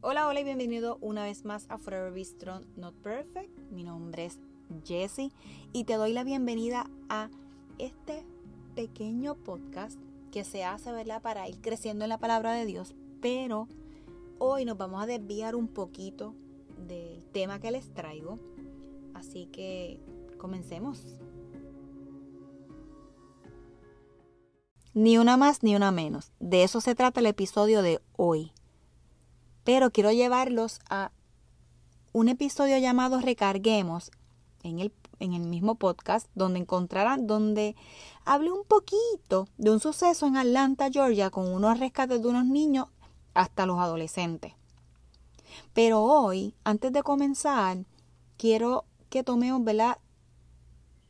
Hola, hola y bienvenido una vez más a Forever Be Strong Not Perfect. Mi nombre es Jessie y te doy la bienvenida a este pequeño podcast que se hace, ¿verdad? Para ir creciendo en la palabra de Dios. Pero hoy nos vamos a desviar un poquito del tema que les traigo. Así que comencemos. Ni una más ni una menos. De eso se trata el episodio de hoy pero quiero llevarlos a un episodio llamado Recarguemos en el, en el mismo podcast, donde encontrarán, donde hablé un poquito de un suceso en Atlanta, Georgia, con unos rescates de unos niños hasta los adolescentes. Pero hoy, antes de comenzar, quiero que tomemos ¿verdad?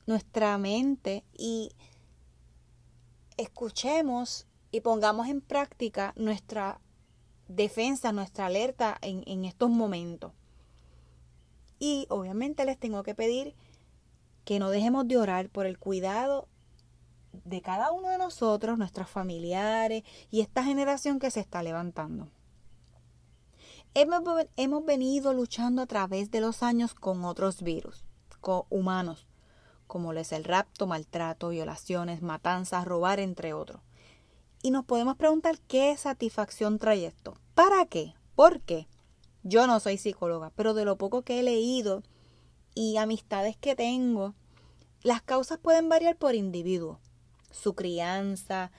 nuestra mente y escuchemos y pongamos en práctica nuestra defensa, nuestra alerta en, estos momentos. Y obviamente les tengo que pedir que no dejemos de orar por el cuidado de cada uno de nosotros, nuestros familiares y esta generación que se está levantando. Hemos, venido luchando a través de los años con otros virus, humanos, como es el rapto, maltrato, violaciones, matanzas, robar, entre otros. Y nos podemos preguntar qué satisfacción trae esto. ¿Para qué? ¿Por qué? Yo no soy psicóloga, pero de lo poco que he leído y amistades que tengo, las causas pueden variar por individuo. Su crianza,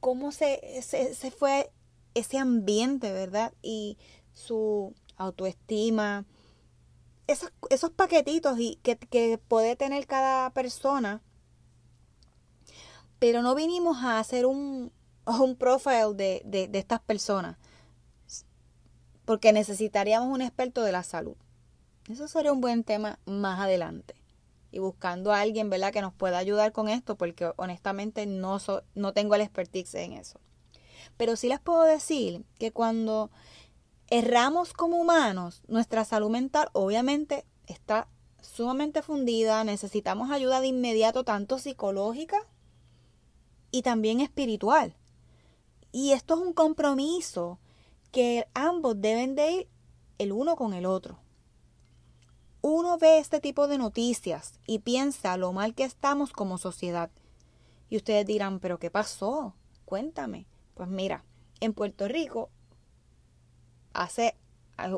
cómo se, se, fue ese ambiente, ¿verdad? Y su autoestima, esos, esos paquetitos y que, que puede tener cada persona pero no vinimos a hacer un, un profile de, de, estas personas, porque necesitaríamos un experto de la salud. Eso sería un buen tema más adelante. Y buscando a alguien, ¿verdad?, que nos pueda ayudar con esto, porque honestamente no, no tengo el expertise en eso. Pero sí les puedo decir que cuando erramos como humanos, nuestra salud mental obviamente está sumamente fundida, necesitamos ayuda de inmediato, tanto psicológica y también espiritual. Y esto es un compromiso que ambos deben de ir el uno con el otro. Uno ve este tipo de noticias y piensa lo mal que estamos como sociedad. Y ustedes dirán, pero ¿qué pasó? Cuéntame. Pues mira, en Puerto Rico, hace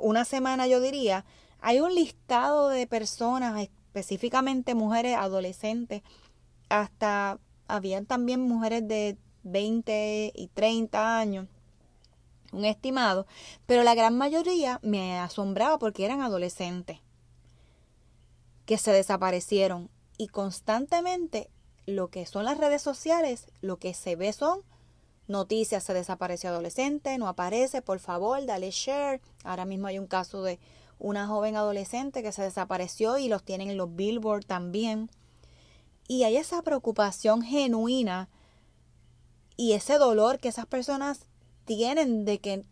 una semana yo diría, hay un listado de personas, específicamente mujeres adolescentes, hasta habían también mujeres de 20 y 30 años, un estimado, pero la gran mayoría me asombraba porque eran adolescentes que se desaparecieron y constantemente lo que son las redes sociales, lo que se ve son noticias, se desapareció adolescente, no aparece, por favor, dale share. Ahora mismo hay un caso de una joven adolescente que se desapareció y los tienen en los billboard también. Y hay esa preocupación genuina y ese dolor que esas personas tienen de que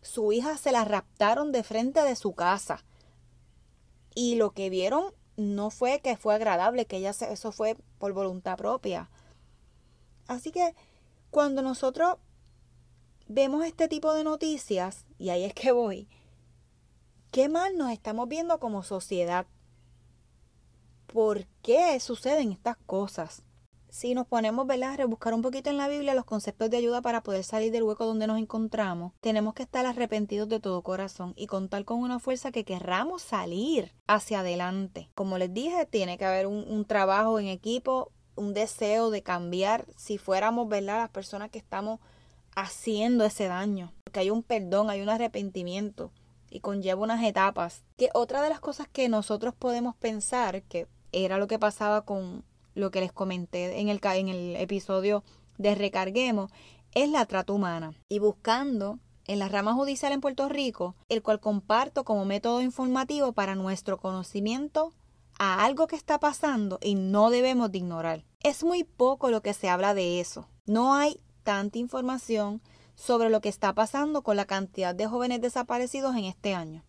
su hija se la raptaron de frente de su casa. Y lo que vieron no fue que fue agradable, que ella eso fue por voluntad propia. Así que cuando nosotros vemos este tipo de noticias, y ahí es que voy, qué mal nos estamos viendo como sociedad por qué suceden estas cosas. Si nos ponemos a rebuscar un poquito en la Biblia los conceptos de ayuda para poder salir del hueco donde nos encontramos, tenemos que estar arrepentidos de todo corazón y contar con una fuerza que querramos salir hacia adelante. Como les dije, tiene que haber un, trabajo en equipo, un deseo de cambiar si fuéramos ¿verdad? las personas que estamos haciendo ese daño. Porque hay un perdón, hay un arrepentimiento y conlleva unas etapas. Que otra de las cosas que nosotros podemos pensar que era lo que pasaba con lo que les comenté en el, en el episodio de Recarguemos, es la trata humana. Y buscando en la rama judicial en Puerto Rico, el cual comparto como método informativo para nuestro conocimiento a algo que está pasando y no debemos de ignorar. Es muy poco lo que se habla de eso. No hay tanta información sobre lo que está pasando con la cantidad de jóvenes desaparecidos en este año.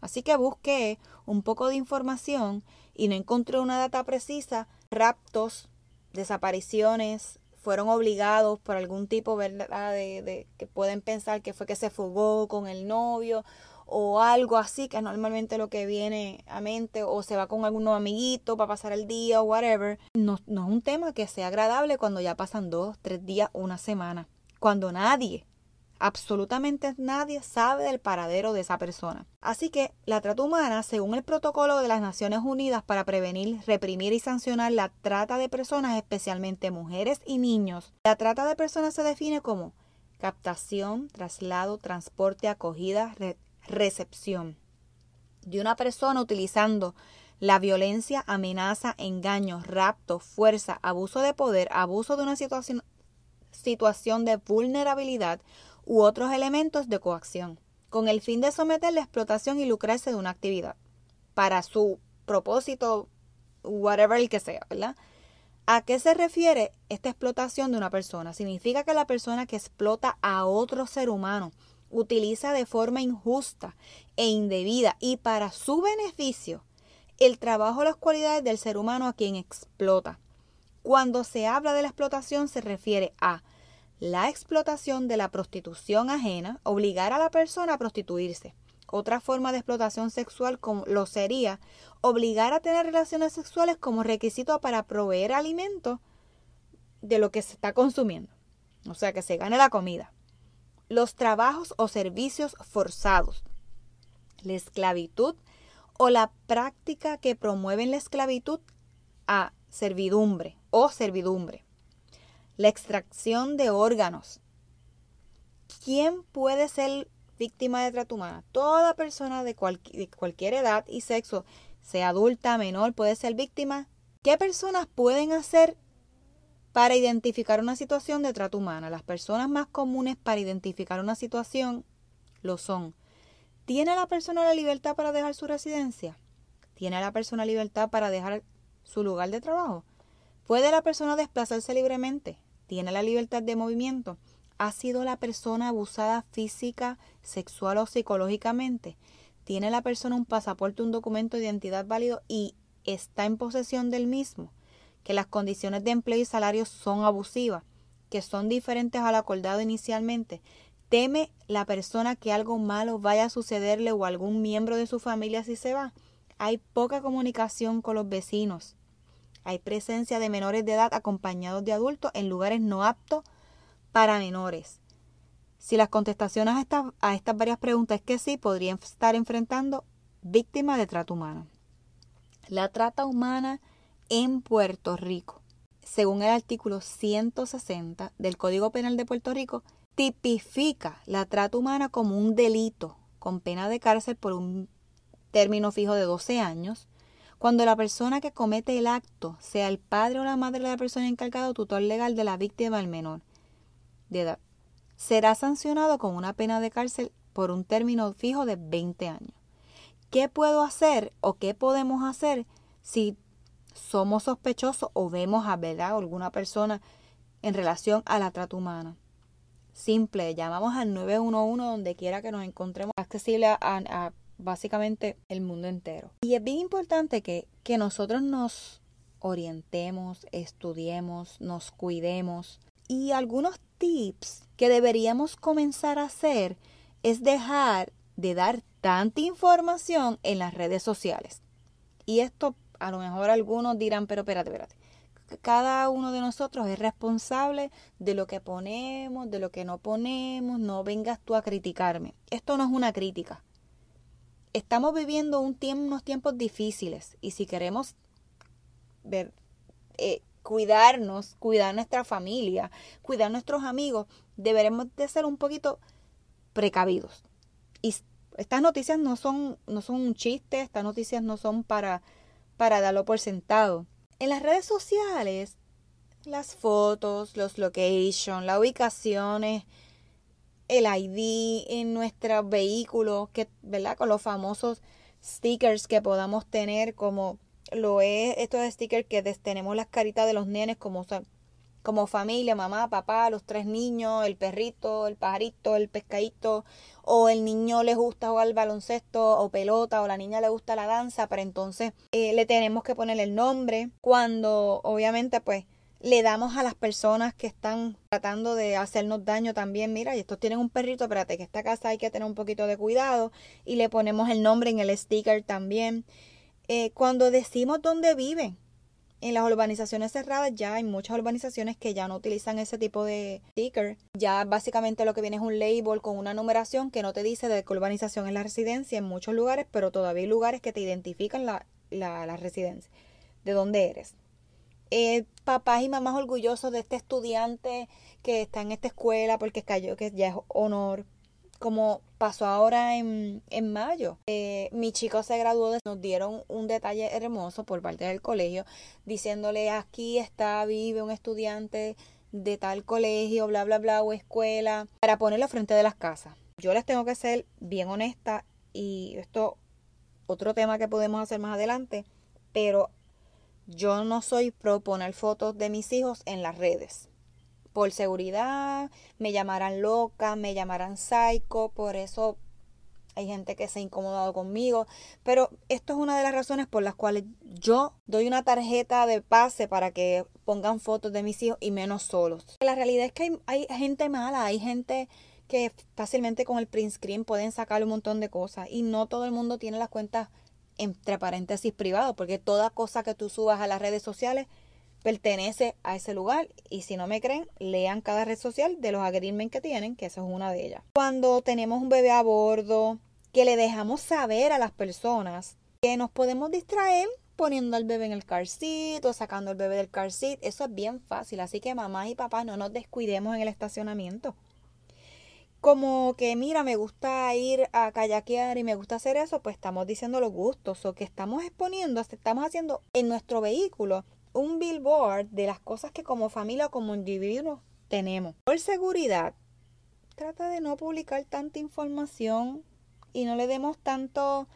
Así que busqué un poco de información y no encontré una data precisa. Raptos, desapariciones, fueron obligados por algún tipo, ¿verdad? De, de, que pueden pensar que fue que se fugó con el novio o algo así, que es normalmente lo que viene a mente, o se va con algún amiguito para pasar el día o whatever. No, no es un tema que sea agradable cuando ya pasan dos, tres días, una semana. Cuando nadie, absolutamente nadie sabe del paradero de esa persona. Así que la trata humana, según el protocolo de las Naciones Unidas para prevenir, reprimir y sancionar la trata de personas, especialmente mujeres y niños, la trata de personas se define como captación, traslado, transporte, acogida, recepción de una persona utilizando la violencia, amenaza, engaño, rapto, fuerza, abuso de poder, abuso de una situación, situación de vulnerabilidad u otros elementos de coacción, con el fin de someter la explotación y lucrarse de una actividad, para su propósito, whatever el que sea, ¿verdad? ¿A qué se refiere esta explotación de una persona? Significa que la persona que explota a otro ser humano utiliza de forma injusta e indebida y para su beneficio el trabajo o las cualidades del ser humano a quien explota. Cuando se habla de la explotación se refiere a la explotación de la prostitución ajena, obligar a la persona a prostituirse. Otra forma de explotación sexual como lo sería obligar a tener relaciones sexuales como requisito para proveer alimento de lo que se está consumiendo. O sea, que se gane la comida los trabajos o servicios forzados, la esclavitud o la práctica que promueven la esclavitud a servidumbre o servidumbre, la extracción de órganos. ¿Quién puede ser víctima de trata humana? Toda persona de, de cualquier edad y sexo, sea adulta, menor, puede ser víctima. ¿Qué personas pueden hacer para identificar una situación de trato humana. Las personas más comunes para identificar una situación lo son. ¿Tiene la persona la libertad para dejar su residencia? ¿Tiene la persona libertad para dejar su lugar de trabajo? ¿Puede la persona desplazarse libremente? ¿Tiene la libertad de movimiento? ¿Ha sido la persona abusada física, sexual o psicológicamente? ¿Tiene la persona un pasaporte, un documento de identidad válido y está en posesión del mismo? que las condiciones de empleo y salario son abusivas, que son diferentes al acordado inicialmente. ¿Teme la persona que algo malo vaya a sucederle o algún miembro de su familia si se va? Hay poca comunicación con los vecinos. Hay presencia de menores de edad acompañados de adultos en lugares no aptos para menores. Si las contestaciones a estas, a estas varias preguntas es que sí, podrían estar enfrentando víctimas de trata humana. La trata humana en Puerto Rico. Según el artículo 160 del Código Penal de Puerto Rico, tipifica la trata humana como un delito con pena de cárcel por un término fijo de 12 años, cuando la persona que comete el acto sea el padre o la madre de la persona encargada o tutor legal de la víctima al menor de edad, será sancionado con una pena de cárcel por un término fijo de 20 años. ¿Qué puedo hacer o qué podemos hacer si somos sospechosos o vemos a ¿verdad? alguna persona en relación a la trata humana. Simple, llamamos al 911 donde quiera que nos encontremos, accesible a, básicamente el mundo entero. Y es bien importante que, que nosotros nos orientemos, estudiemos, nos cuidemos. Y algunos tips que deberíamos comenzar a hacer es dejar de dar tanta información en las redes sociales. Y esto a lo mejor algunos dirán, pero espérate, espérate. Cada uno de nosotros es responsable de lo que ponemos, de lo que no ponemos. No vengas tú a criticarme. Esto no es una crítica. Estamos viviendo un tiempo, unos tiempos difíciles y si queremos ver, eh, cuidarnos, cuidar nuestra familia, cuidar nuestros amigos, deberemos de ser un poquito precavidos. Y estas noticias no son, no son un chiste, estas noticias no son para para darlo por sentado. En las redes sociales, las fotos, los locations, las ubicaciones, el ID en nuestro vehículo, que, ¿verdad? Con los famosos stickers que podamos tener, como lo es estos stickers que tenemos las caritas de los nenes como como familia, mamá, papá, los tres niños, el perrito, el pajarito, el pescadito, o el niño le gusta jugar al baloncesto o pelota, o la niña le gusta la danza, pero entonces eh, le tenemos que poner el nombre. Cuando obviamente pues le damos a las personas que están tratando de hacernos daño también, mira, y estos tienen un perrito, espérate, que esta casa hay que tener un poquito de cuidado y le ponemos el nombre en el sticker también. Eh, cuando decimos dónde viven, en las urbanizaciones cerradas ya hay muchas urbanizaciones que ya no utilizan ese tipo de sticker. Ya básicamente lo que viene es un label con una numeración que no te dice de qué urbanización es la residencia en muchos lugares, pero todavía hay lugares que te identifican la, la residencia, de dónde eres eh, papás y mamás orgullosos de este estudiante que está en esta escuela porque cayó, que ya es honor, como pasó ahora en, en mayo. Eh, mi chico se graduó, nos dieron un detalle hermoso por parte del colegio, diciéndole aquí está, vive un estudiante de tal colegio, bla, bla, bla, o escuela, para ponerlo frente de las casas. Yo les tengo que ser bien honesta y esto, otro tema que podemos hacer más adelante, pero yo no soy pro poner fotos de mis hijos en las redes. Por seguridad, me llamarán loca, me llamarán psycho, por eso hay gente que se ha incomodado conmigo, pero esto es una de las razones por las cuales yo doy una tarjeta de pase para que pongan fotos de mis hijos y menos solos. La realidad es que hay, hay gente mala, hay gente que fácilmente con el print screen pueden sacar un montón de cosas y no todo el mundo tiene las cuentas entre paréntesis privado, porque toda cosa que tú subas a las redes sociales pertenece a ese lugar. Y si no me creen, lean cada red social de los agreements que tienen, que esa es una de ellas. Cuando tenemos un bebé a bordo, que le dejamos saber a las personas que nos podemos distraer poniendo al bebé en el car o sacando al bebé del car eso es bien fácil. Así que mamás y papás no nos descuidemos en el estacionamiento como que mira, me gusta ir a kayakear y me gusta hacer eso, pues estamos diciendo los gustos o que estamos exponiendo, estamos haciendo en nuestro vehículo un billboard de las cosas que como familia o como individuo tenemos. Por seguridad, trata de no publicar tanta información y no le demos tanto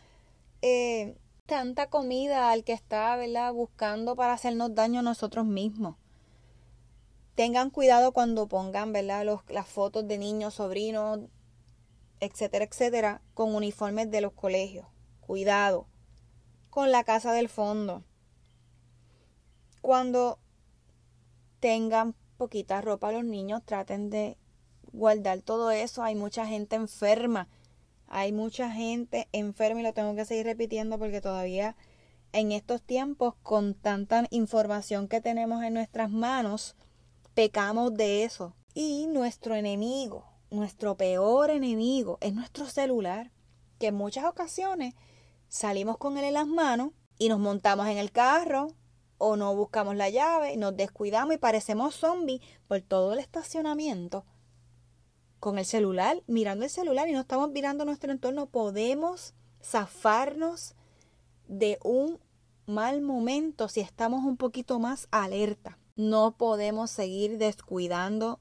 eh, tanta comida al que está ¿verdad? buscando para hacernos daño a nosotros mismos. Tengan cuidado cuando pongan, ¿verdad? las fotos de niños, sobrinos, etcétera, etcétera, con uniformes de los colegios. Cuidado. Con la casa del fondo. Cuando tengan poquita ropa los niños, traten de guardar todo eso. Hay mucha gente enferma. Hay mucha gente enferma y lo tengo que seguir repitiendo porque todavía en estos tiempos, con tanta información que tenemos en nuestras manos, pecamos de eso. Y nuestro enemigo, nuestro peor enemigo es nuestro celular, que en muchas ocasiones salimos con él en las manos y nos montamos en el carro o no buscamos la llave, nos descuidamos y parecemos zombies por todo el estacionamiento con el celular, mirando el celular y no estamos mirando nuestro entorno, podemos zafarnos de un mal momento si estamos un poquito más alerta. No podemos seguir descuidando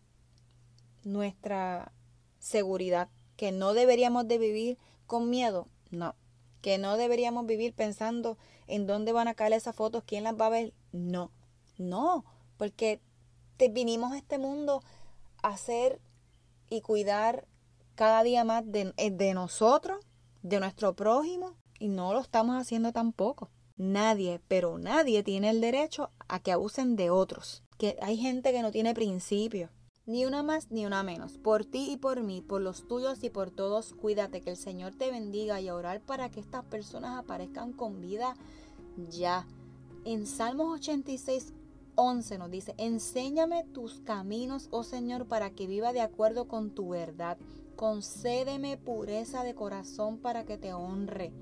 nuestra seguridad, que no deberíamos de vivir con miedo, no, que no deberíamos vivir pensando en dónde van a caer esas fotos, quién las va a ver, no, no, porque te vinimos a este mundo a hacer y cuidar cada día más de, de nosotros, de nuestro prójimo, y no lo estamos haciendo tampoco. Nadie, pero nadie tiene el derecho a que abusen de otros. Que hay gente que no tiene principios. Ni una más ni una menos. Por ti y por mí, por los tuyos y por todos, cuídate que el Señor te bendiga y orar para que estas personas aparezcan con vida ya. En Salmos 86, 11 nos dice, enséñame tus caminos, oh Señor, para que viva de acuerdo con tu verdad. Concédeme pureza de corazón para que te honre.